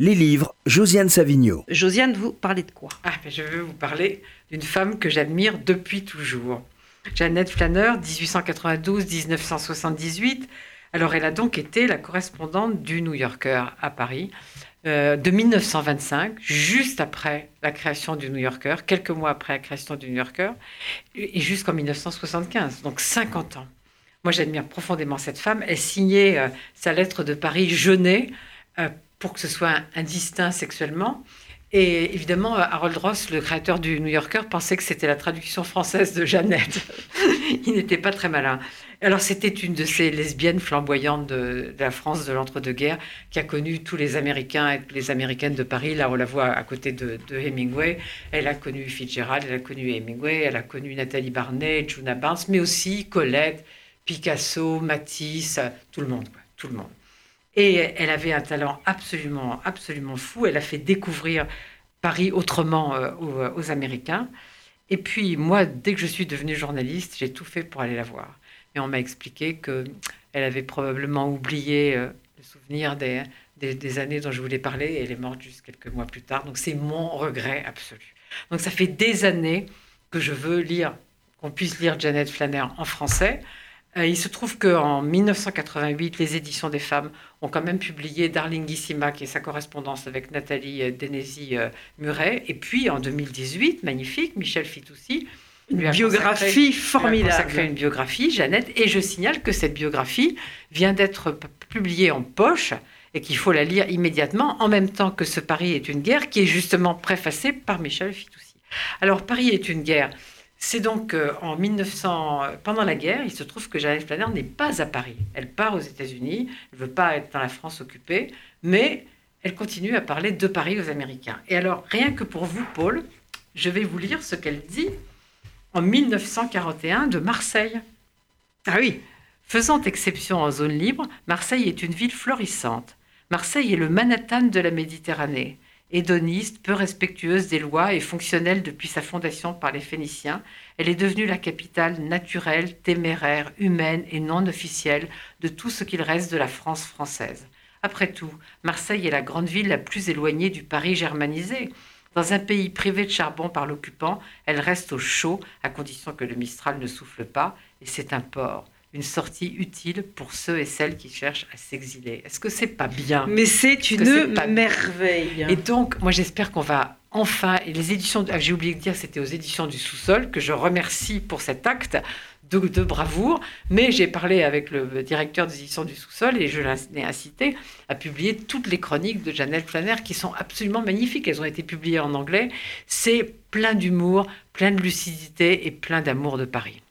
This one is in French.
Les livres, Josiane Savigno. Josiane, vous parlez de quoi? Ah, ben, Je veux vous parler d'une femme que j'admire depuis toujours. Jeannette Flanner, 1892-1978. Alors, elle a donc été la correspondante du New Yorker à Paris euh, de 1925, juste après la création du New Yorker, quelques mois après la création du New Yorker, et jusqu'en 1975, donc 50 ans. Moi, j'admire profondément cette femme. Elle signait euh, sa lettre de Paris jeûnée euh, pour que ce soit indistinct sexuellement. Et évidemment, Harold Ross, le créateur du New Yorker, pensait que c'était la traduction française de Jeannette. Il n'était pas très malin. Alors, c'était une de ces lesbiennes flamboyantes de, la France de l'entre-deux-guerres qui a connu tous les Américains et les Américaines de Paris. Là, on la voit à côté de, Hemingway. Elle a connu Fitzgerald, elle a connu Hemingway, elle a connu Nathalie Barnett, Juna Barnes, mais aussi Colette, Picasso, Matisse, tout le monde, tout le monde. Et elle avait un talent absolument, absolument fou. Elle a fait découvrir Paris autrement euh, aux, aux, Américains. Et puis, moi, dès que je suis devenue journaliste, j'ai tout fait pour aller la voir. Et on m'a expliqué qu'elle avait probablement oublié euh, le souvenir des, des, des, années dont je voulais parler. Et elle est morte juste quelques mois plus tard. Donc, c'est mon regret absolu. Donc, ça fait des années que je veux lire, qu'on puisse lire Janet Flanner en français. Euh, il se trouve qu'en 1988, les éditions des femmes ont quand même publié Darlingissima, qui est sa correspondance avec Nathalie euh, Denesi-Muret. Euh, Et puis en 2018, magnifique, Michel Fitoussi. Une biographie formidable. consacré une biographie, Jeannette. Et je signale que cette biographie vient d'être publiée en poche et qu'il faut la lire immédiatement, en même temps que ce Paris est une guerre, qui est justement préfacé par Michel Fitoussi. Alors, Paris est une guerre. C'est donc euh, en 1900, pendant la guerre, il se trouve que Jeannette Flanner n'est pas à Paris. Elle part aux États-Unis, elle ne veut pas être dans la France occupée, mais elle continue à parler de Paris aux Américains. Et alors, rien que pour vous, Paul, je vais vous lire ce qu'elle dit en 1941 de Marseille. Ah oui. Faisant exception en zone libre, Marseille est une ville florissante. Marseille est le Manhattan de la Méditerranée hédoniste, peu respectueuse des lois et fonctionnelle depuis sa fondation par les Phéniciens, elle est devenue la capitale naturelle, téméraire, humaine et non officielle de tout ce qu'il reste de la France française. Après tout, Marseille est la grande ville la plus éloignée du Paris germanisé. Dans un pays privé de charbon par l'occupant, elle reste au chaud, à condition que le Mistral ne souffle pas, et c'est un port une sortie utile pour ceux et celles qui cherchent à s'exiler. Est-ce que c'est pas bien? Mais c'est une merveille. Et donc, moi, j'espère qu'on va enfin. Et les éditions, ah, j'ai oublié de dire, c'était aux éditions du sous-sol que je remercie pour cet acte de, de bravoure. Mais j'ai parlé avec le directeur des éditions du sous-sol et je l'ai incité à publier toutes les chroniques de Janelle Flanner qui sont absolument magnifiques. Elles ont été publiées en anglais. C'est plein d'humour, plein de lucidité et plein d'amour de Paris.